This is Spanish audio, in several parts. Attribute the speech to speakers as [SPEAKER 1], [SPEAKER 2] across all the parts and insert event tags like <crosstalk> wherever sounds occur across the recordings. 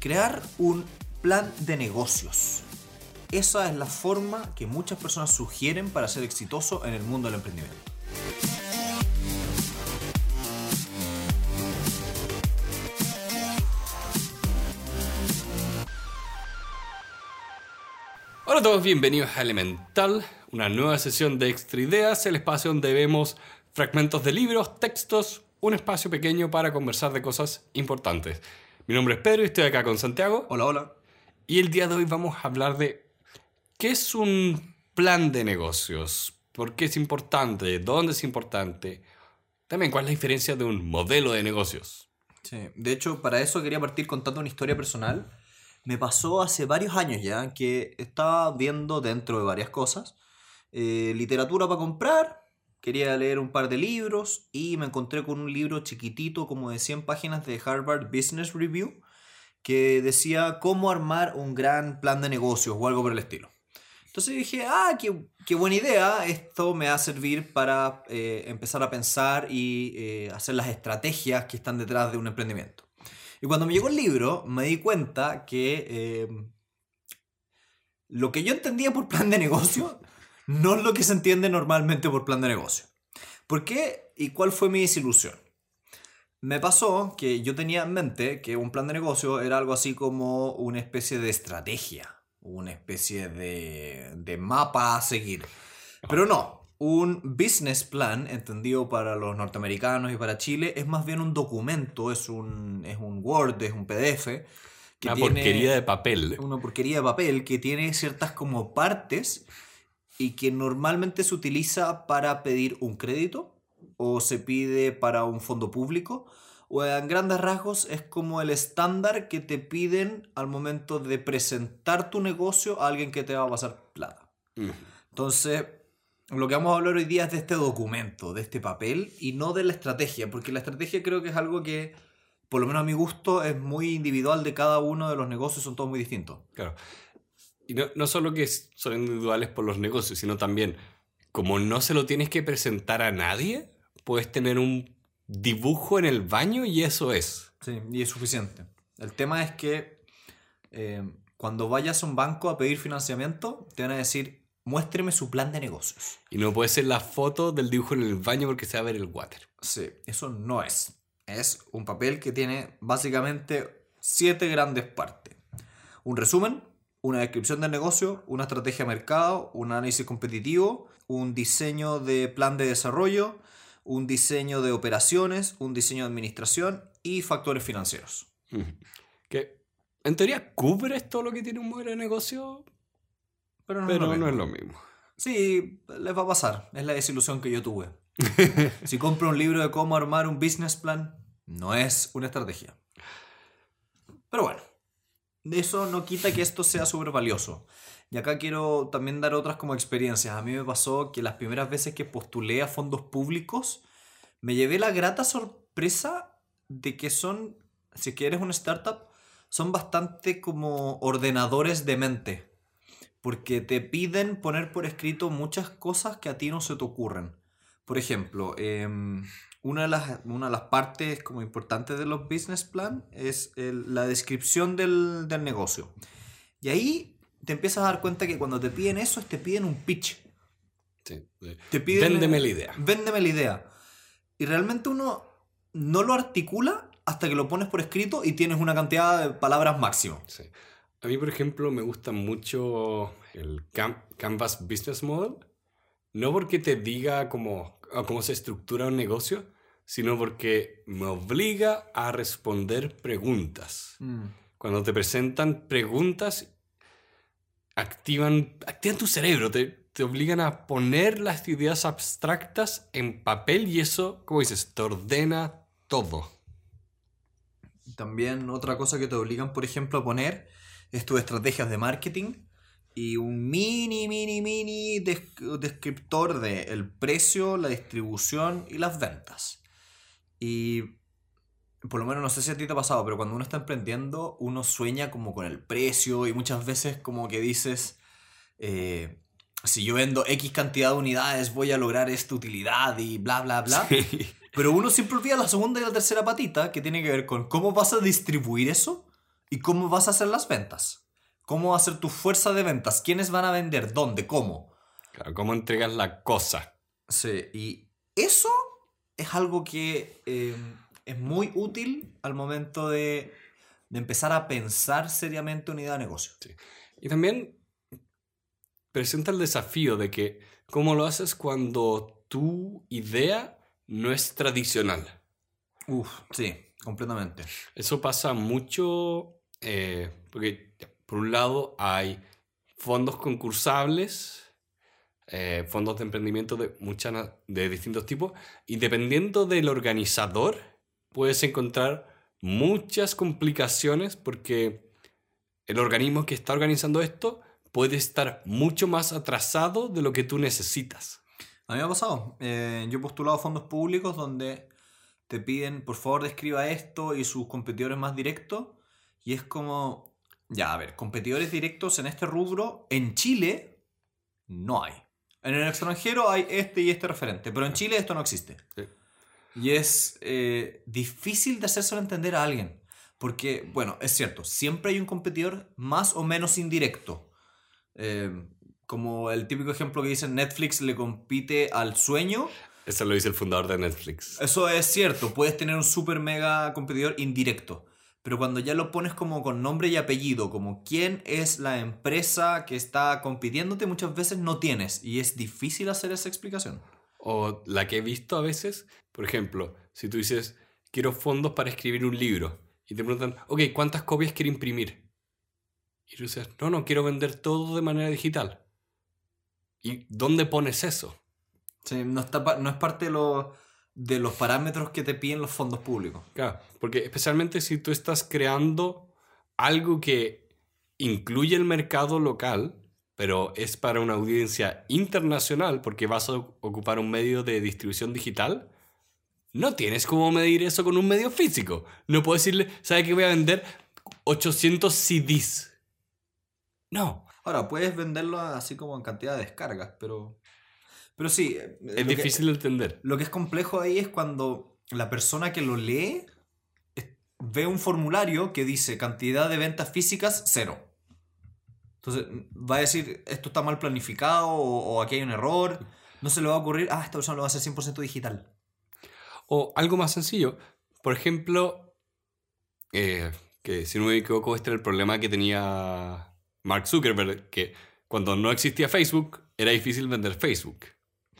[SPEAKER 1] crear un plan de negocios. Esa es la forma que muchas personas sugieren para ser exitoso en el mundo del emprendimiento.
[SPEAKER 2] Hola a todos, bienvenidos a Elemental, una nueva sesión de Extra Ideas, el espacio donde vemos fragmentos de libros, textos, un espacio pequeño para conversar de cosas importantes. Mi nombre es Pedro y estoy acá con Santiago.
[SPEAKER 1] Hola, hola.
[SPEAKER 2] Y el día de hoy vamos a hablar de qué es un plan de negocios, por qué es importante, dónde es importante, también cuál es la diferencia de un modelo de negocios.
[SPEAKER 1] Sí, de hecho, para eso quería partir contando una historia personal. Me pasó hace varios años ya que estaba viendo dentro de varias cosas eh, literatura para comprar, quería leer un par de libros y me encontré con un libro chiquitito como de 100 páginas de Harvard Business Review que decía cómo armar un gran plan de negocios o algo por el estilo. Entonces dije, ah, qué, qué buena idea, esto me va a servir para eh, empezar a pensar y eh, hacer las estrategias que están detrás de un emprendimiento. Y cuando me llegó el libro, me di cuenta que eh, lo que yo entendía por plan de negocio no es lo que se entiende normalmente por plan de negocio. ¿Por qué y cuál fue mi desilusión? Me pasó que yo tenía en mente que un plan de negocio era algo así como una especie de estrategia, una especie de, de mapa a seguir. Pero no, un business plan, entendido para los norteamericanos y para Chile, es más bien un documento, es un, es un Word, es un PDF.
[SPEAKER 2] Que una porquería de papel.
[SPEAKER 1] Una porquería de papel que tiene ciertas como partes y que normalmente se utiliza para pedir un crédito o se pide para un fondo público o en grandes rasgos es como el estándar que te piden al momento de presentar tu negocio a alguien que te va a pasar plata. Entonces, lo que vamos a hablar hoy día es de este documento, de este papel y no de la estrategia, porque la estrategia creo que es algo que, por lo menos a mi gusto, es muy individual de cada uno de los negocios, son todos muy distintos.
[SPEAKER 2] Claro. Y no, no solo que son individuales por los negocios, sino también, como no se lo tienes que presentar a nadie, puedes tener un dibujo en el baño y eso es.
[SPEAKER 1] Sí, y es suficiente. El tema es que eh, cuando vayas a un banco a pedir financiamiento, te van a decir, muéstreme su plan de negocios.
[SPEAKER 2] Y no puede ser la foto del dibujo en el baño porque se va a ver el water.
[SPEAKER 1] Sí, eso no es. Es un papel que tiene básicamente siete grandes partes. Un resumen, una descripción del negocio, una estrategia de mercado, un análisis competitivo, un diseño de plan de desarrollo, un diseño de operaciones, un diseño de administración y factores financieros.
[SPEAKER 2] Que en teoría cubre todo lo que tiene un modelo de negocio,
[SPEAKER 1] pero no,
[SPEAKER 2] pero
[SPEAKER 1] es, lo
[SPEAKER 2] no es lo mismo.
[SPEAKER 1] Sí, les va a pasar. Es la desilusión que yo tuve. <laughs> si compro un libro de cómo armar un business plan, no es una estrategia. Pero bueno, eso no quita que esto sea súper valioso. Y acá quiero también dar otras como experiencias. A mí me pasó que las primeras veces que postulé a fondos públicos, me llevé la grata sorpresa de que son, si quieres una startup, son bastante como ordenadores de mente. Porque te piden poner por escrito muchas cosas que a ti no se te ocurren. Por ejemplo, em, una, de las, una de las partes como importantes de los business plan es la descripción del, del negocio. Y ahí te empiezas a dar cuenta que cuando te piden eso, te piden un pitch.
[SPEAKER 2] Sí.
[SPEAKER 1] Te piden,
[SPEAKER 2] Véndeme la idea.
[SPEAKER 1] Véndeme la idea. Y realmente uno no lo articula hasta que lo pones por escrito y tienes una cantidad de palabras máximo.
[SPEAKER 2] Sí. A mí, por ejemplo, me gusta mucho el Canvas Business Model. No porque te diga cómo, cómo se estructura un negocio, sino porque me obliga a responder preguntas.
[SPEAKER 1] Mm.
[SPEAKER 2] Cuando te presentan preguntas activan, activan tu cerebro, te, te, obligan a poner las ideas abstractas en papel y eso, como dices, te ordena todo.
[SPEAKER 1] También otra cosa que te obligan, por ejemplo, a poner es tus estrategias de marketing y un mini, mini, mini descriptor de el precio, la distribución y las ventas. Y por lo menos no sé si a ti te ha pasado, pero cuando uno está emprendiendo, uno sueña como con el precio y muchas veces como que dices, eh, si yo vendo X cantidad de unidades voy a lograr esta utilidad y bla, bla, bla. Pero uno siempre olvida la segunda y la tercera patita que tiene que ver con cómo vas a distribuir eso ¿Y cómo vas a hacer las ventas? ¿Cómo va a ser tu fuerza de ventas? ¿Quiénes van a vender? ¿Dónde? ¿Cómo?
[SPEAKER 2] Claro, ¿Cómo entregas la cosa?
[SPEAKER 1] Sí, y eso es algo que eh, es muy útil al momento de, de empezar a pensar seriamente una idea de negocio.
[SPEAKER 2] Y también presenta el desafío de que cómo lo haces cuando tu idea no es tradicional.
[SPEAKER 1] Uf, sí, completamente.
[SPEAKER 2] Eso pasa mucho eh, porque, por un lado, hay fondos concursables, eh, fondos de emprendimiento de, muchas de distintos tipos, y dependiendo del organizador, puedes encontrar muchas complicaciones porque el organismo que está organizando esto puede estar mucho más atrasado de lo que tú necesitas.
[SPEAKER 1] A mí me ha pasado. Eh, yo he postulado fondos públicos donde te piden, por favor, describa esto y sus competidores más directos. Y es como, ya, a ver, competidores directos en este rubro, en Chile no hay. En el extranjero hay este y este referente, pero en Chile esto no existe.
[SPEAKER 2] Sí.
[SPEAKER 1] Y es eh, difícil de hacérselo entender a alguien. Porque, bueno, es cierto, siempre hay un competidor más o menos indirecto. Eh, como el típico ejemplo que dicen Netflix le compite al sueño.
[SPEAKER 2] Eso lo dice el fundador de Netflix.
[SPEAKER 1] Eso es cierto, puedes tener un super mega competidor indirecto. Pero cuando ya lo pones como con nombre y apellido, como quién es la empresa que está compitiéndote, muchas veces no tienes. Y es difícil hacer esa explicación.
[SPEAKER 2] O la que he visto a veces, por ejemplo, si tú dices, quiero fondos para escribir un libro, y te preguntan, ok, ¿cuántas copias quiero imprimir? Y tú dices, no, no, quiero vender todo de manera digital. ¿Y dónde pones eso?
[SPEAKER 1] Sí, no, está, no es parte de, lo- de los parámetros que te piden los fondos públicos.
[SPEAKER 2] Claro, porque especialmente si tú estás creando algo que incluye el mercado local, pero es para una audiencia internacional porque vas a ocupar un medio de distribución digital, no tienes cómo medir eso con un medio físico. No puedo decirle, ¿sabe que voy a vender 800 CDs? No,
[SPEAKER 1] Ahora, puedes venderlo así como en cantidad de descargas, pero... Pero sí. eh,
[SPEAKER 2] es
[SPEAKER 1] que-
[SPEAKER 2] difícil de entender.
[SPEAKER 1] Lo que es complejo ahí es cuando la persona que lo lee ve un formulario que dice cantidad de ventas físicas cero. Entonces va a decir esto está mal planificado o, o aquí hay un error. No se le va a ocurrir, ah, esta persona lo va a hacer 100% digital.
[SPEAKER 2] O algo más sencillo. Por ejemplo, eh, que si no me equivoco, este era el problema que tenía Mark Zuckerberg, que cuando no existía Facebook, era difícil vender Facebook.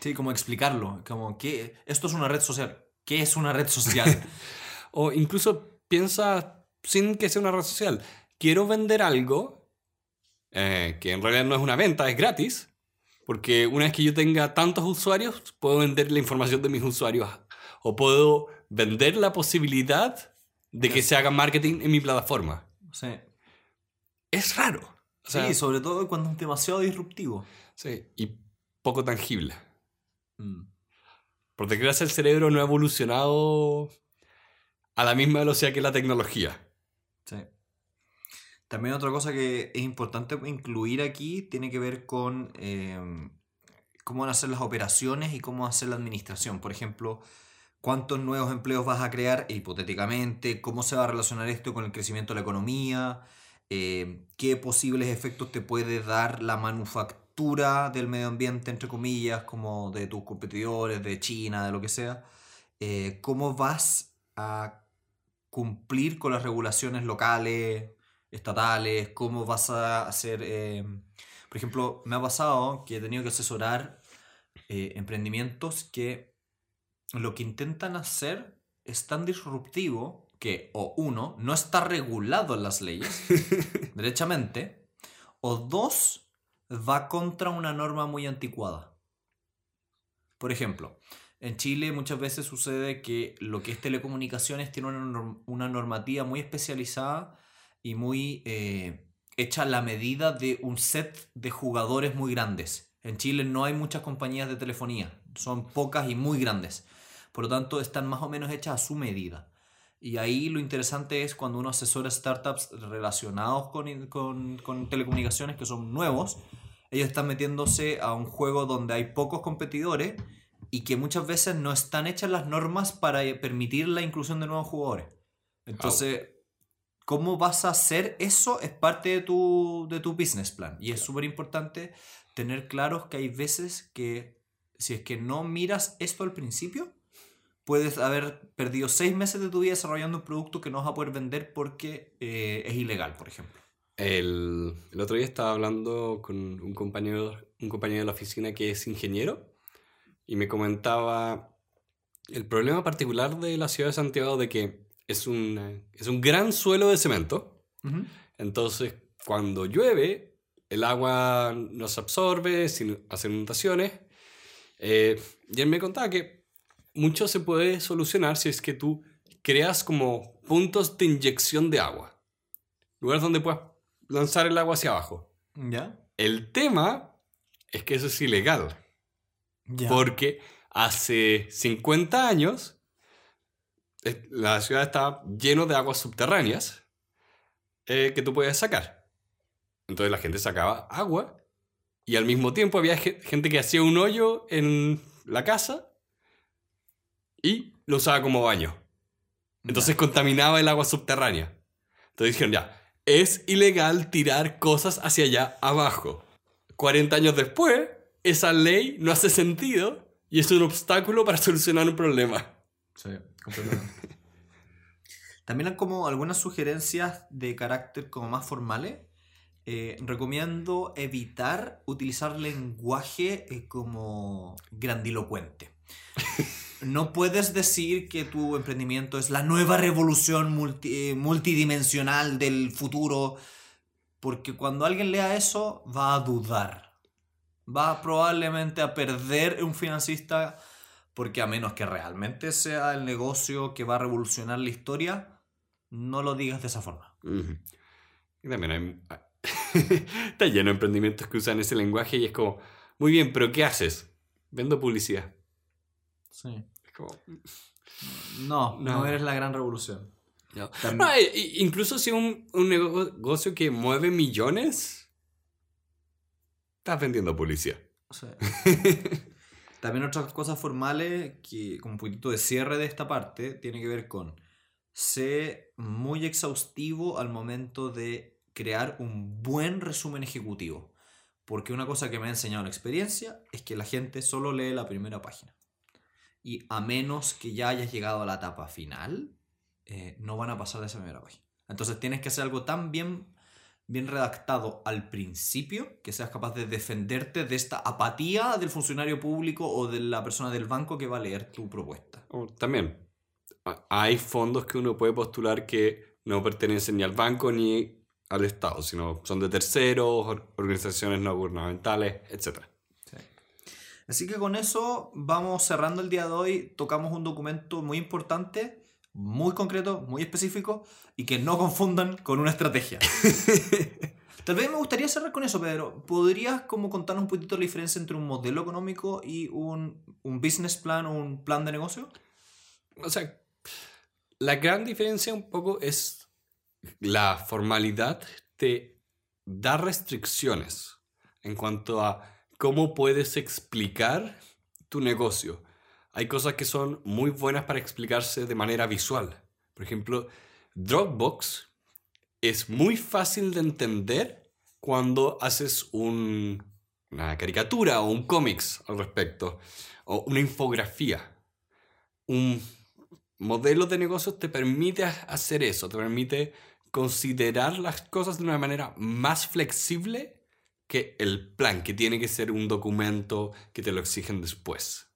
[SPEAKER 1] Sí, como explicarlo. Como que esto es una red social. ¿Qué es una red social? <laughs>
[SPEAKER 2] O incluso piensa sin que sea una red social. Quiero vender algo eh, que en realidad no es una venta, es gratis. Porque una vez que yo tenga tantos usuarios, puedo vender la información de mis usuarios. O puedo vender la posibilidad de que se haga marketing en mi plataforma.
[SPEAKER 1] sí.
[SPEAKER 2] Es raro. O sea,
[SPEAKER 1] sí, sobre todo cuando es demasiado disruptivo.
[SPEAKER 2] sí, y poco tangible.
[SPEAKER 1] Mm.
[SPEAKER 2] Por desgracia, el cerebro no ha evolucionado a la misma velocidad que la tecnología.
[SPEAKER 1] Sí. También otra cosa que es importante incluir aquí tiene que ver con eh, cómo van a ser las operaciones y cómo va a ser la administración. Por ejemplo, cuántos nuevos empleos vas a crear hipotéticamente, cómo se va a relacionar esto con el crecimiento de la economía, eh, qué posibles efectos te puede dar la manufactura del medio ambiente, entre comillas, como de tus competidores, de China, de lo que sea. Eh, cómo vas a cumplir con las regulaciones locales, estatales, cómo vas a hacer... eh, por ejemplo, me ha pasado que he tenido que asesorar eh, emprendimientos que lo que intentan hacer es tan disruptivo que, o uno, no está regulado en las leyes, <laughs> derechamente, o dos, va contra una norma muy anticuada. Por ejemplo, en Chile muchas veces sucede que lo que es telecomunicaciones tiene una, norm- una normativa muy especializada y muy eh, hecha a la medida de un set de jugadores muy grandes. En Chile no hay muchas compañías de telefonía, son pocas y muy grandes. Por lo tanto, están más o menos hechas a su medida. Y ahí lo interesante es cuando uno asesora startups relacionados con, con, con telecomunicaciones que son nuevos, ellos están metiéndose a un juego donde hay pocos competidores y que muchas veces no están hechas las normas para permitir la inclusión de nuevos jugadores. Entonces, cómo vas a hacer eso es parte de tu, de tu business plan. Y es súper importante tener claros que hay veces que si es que no miras esto al principio, puedes haber perdido seis meses de tu vida desarrollando un producto que no vas a poder vender porque eh, es ilegal, por ejemplo.
[SPEAKER 2] El, el, otro día estaba hablando con un compañero, un compañero de la oficina que es ingeniero y me comentaba el problema particular de la ciudad de Santiago de que es un, es un gran suelo de cemento. Entonces, cuando llueve, el agua no se absorbe sin hacer inundaciones. Eh, y él me contaba que mucho se puede solucionar si es que tú creas como puntos de inyección de agua. Lugares donde puedas lanzar el agua hacia abajo.
[SPEAKER 1] ¿Ya?
[SPEAKER 2] El tema es que eso es ilegal.
[SPEAKER 1] Ya.
[SPEAKER 2] Porque hace 50 años eh, la ciudad estaba lleno de aguas subterráneas eh, que tú podías sacar. Entonces la gente sacaba agua y al mismo tiempo había gente que hacía un hoyo en la casa y lo usaba como baño. Entonces contaminaba el agua subterránea. Entonces dijeron, ya, es ilegal tirar cosas hacia allá abajo. 40 años después, esa ley no hace sentido y es un obstáculo para solucionar un problema.
[SPEAKER 1] Sí, completamente. <laughs> También hay como algunas sugerencias de carácter como más formales. Eh, recomiendo evitar utilizar lenguaje eh, como grandilocuente. <laughs> No puedes decir que tu emprendimiento es la nueva revolución multi- multidimensional del futuro, porque cuando alguien lea eso va a dudar. Va probablemente a perder un financista, porque a menos que realmente sea el negocio que va a revolucionar la historia, no lo digas de esa forma.
[SPEAKER 2] Y también hay... <laughs> Está lleno de emprendimientos que usan ese lenguaje y es como, muy bien, pero ¿qué haces? Vendo publicidad.
[SPEAKER 1] Sí.
[SPEAKER 2] Es como,
[SPEAKER 1] No, no,
[SPEAKER 2] No.
[SPEAKER 1] eres la gran revolución.
[SPEAKER 2] no. No, e- incluso si un, un negocio que mueve millones, estás vendiendo.
[SPEAKER 1] Sí. También otras cosas formales que, como un poquito de cierre de esta parte, tiene que ver con ser muy exhaustivo al momento de crear un buen resumen ejecutivo. Porque una cosa que me ha enseñado la experiencia es que la gente solo lee la primera página. Y a menos que ya hayas llegado a la etapa final, eh, no van a pasar de esa primera página. Entonces tienes que hacer algo tan bien, bien redactado al principio que seas capaz de defenderte de esta apatía del funcionario público o de la persona del banco que va a leer tu propuesta.
[SPEAKER 2] O también, a- hay fondos que uno puede postular que no pertenecen ni al banco ni al Estado, sino son de terceros, or- organizaciones no gubernamentales, etc.
[SPEAKER 1] Así que con eso vamos cerrando el día de hoy. Tocamos un documento muy importante, muy concreto, muy específico y que no confundan con una estrategia. <laughs> Tal vez me gustaría cerrar con eso, Pedro. ¿Podrías como contarnos un poquito la diferencia entre un modelo económico y un, un business plan o un plan de negocio?
[SPEAKER 2] O sea, la gran diferencia un poco es la formalidad te da restricciones en cuanto a cómo puedes explicar tu negocio. Hay cosas que son muy buenas para explicarse de manera visual. Por ejemplo, Dropbox es muy fácil de entender cuando haces un- una caricatura o un cómics al respecto, o una infografía. Un modelo de negocio te permite ha- hacer eso, te permite considerar las cosas de una manera más flexible que el plan, que tiene que ser un documento que te lo exigen después.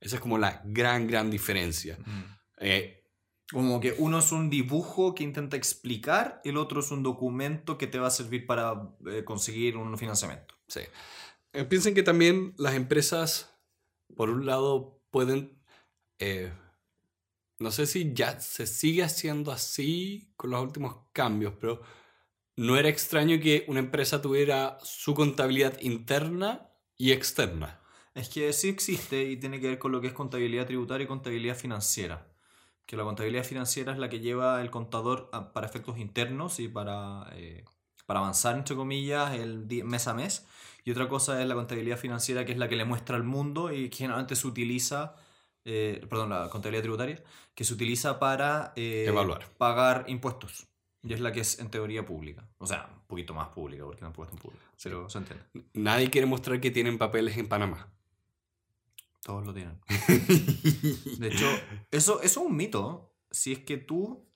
[SPEAKER 2] Esa es como la gran, gran diferencia. Eh,
[SPEAKER 1] Como que uno es un dibujo que intenta explicar, el otro es un documento que te va a servir para eh, conseguir un financiamiento.
[SPEAKER 2] Sí. Eh, piensen que también las empresas, por un lado, pueden... eh, no sé si ya se sigue haciendo así con los últimos cambios, pero no era extraño que una empresa tuviera su contabilidad interna y externa.
[SPEAKER 1] Es que sí existe y tiene que ver con lo que es contabilidad tributaria y contabilidad financiera. Que la contabilidad financiera es la que lleva el contador a- para efectos internos y para, eh, para avanzar, entre comillas, el mes a mes. Y otra cosa es la contabilidad financiera, que es la que le muestra al mundo y que generalmente se utiliza, eh, perdón, la contabilidad tributaria, que se utiliza para eh,
[SPEAKER 2] Evaluar.
[SPEAKER 1] pagar impuestos. Y es la que es en teoría pública. O sea, un poquito más pública, porque tampoco es tan pública. Pero se entiende.
[SPEAKER 2] Nadie quiere mostrar que tienen papeles en Panamá.
[SPEAKER 1] Todos lo tienen. <laughs> De hecho, eso, eso es un mito. Si es que tú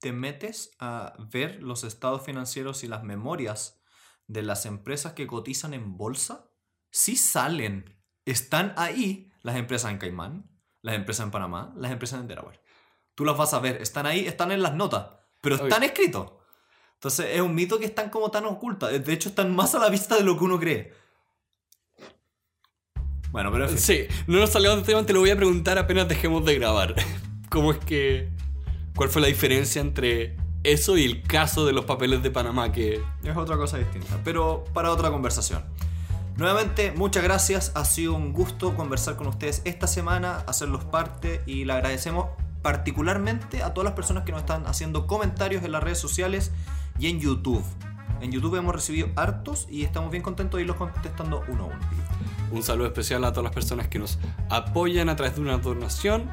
[SPEAKER 1] te metes a ver los estados financieros y las memorias de las empresas que cotizan en bolsa, sí salen. Están ahí las empresas en Caimán, las empresas en Panamá, las empresas en Delaware. Tú las vas a ver, están ahí, están en las notas, pero están escritos. Entonces es un mito que están como tan ocultas. De hecho, están más a la vista de lo que uno cree. Bueno, pero en fin.
[SPEAKER 2] Sí, no nos salgamos del tema, te lo voy a preguntar apenas dejemos de grabar. <laughs> ¿Cómo es que... ¿Cuál fue la diferencia entre eso y el caso de los papeles de Panamá que...
[SPEAKER 1] Es otra cosa distinta, pero para otra conversación. Nuevamente, muchas gracias. Ha sido un gusto conversar con ustedes esta semana, hacerlos parte y le agradecemos particularmente a todas las personas que nos están haciendo comentarios en las redes sociales y en YouTube. En YouTube hemos recibido hartos y estamos bien contentos de irlos contestando uno a uno.
[SPEAKER 2] Un saludo especial a todas las personas que nos apoyan a través de una donación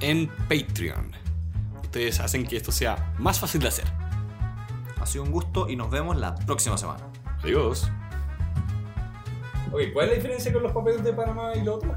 [SPEAKER 2] en Patreon. Ustedes hacen que esto sea más fácil de hacer.
[SPEAKER 1] Ha sido un gusto y nos vemos la próxima semana.
[SPEAKER 2] Adiós. Oye, ¿cuál es la diferencia con los papeles de Panamá y lo otro?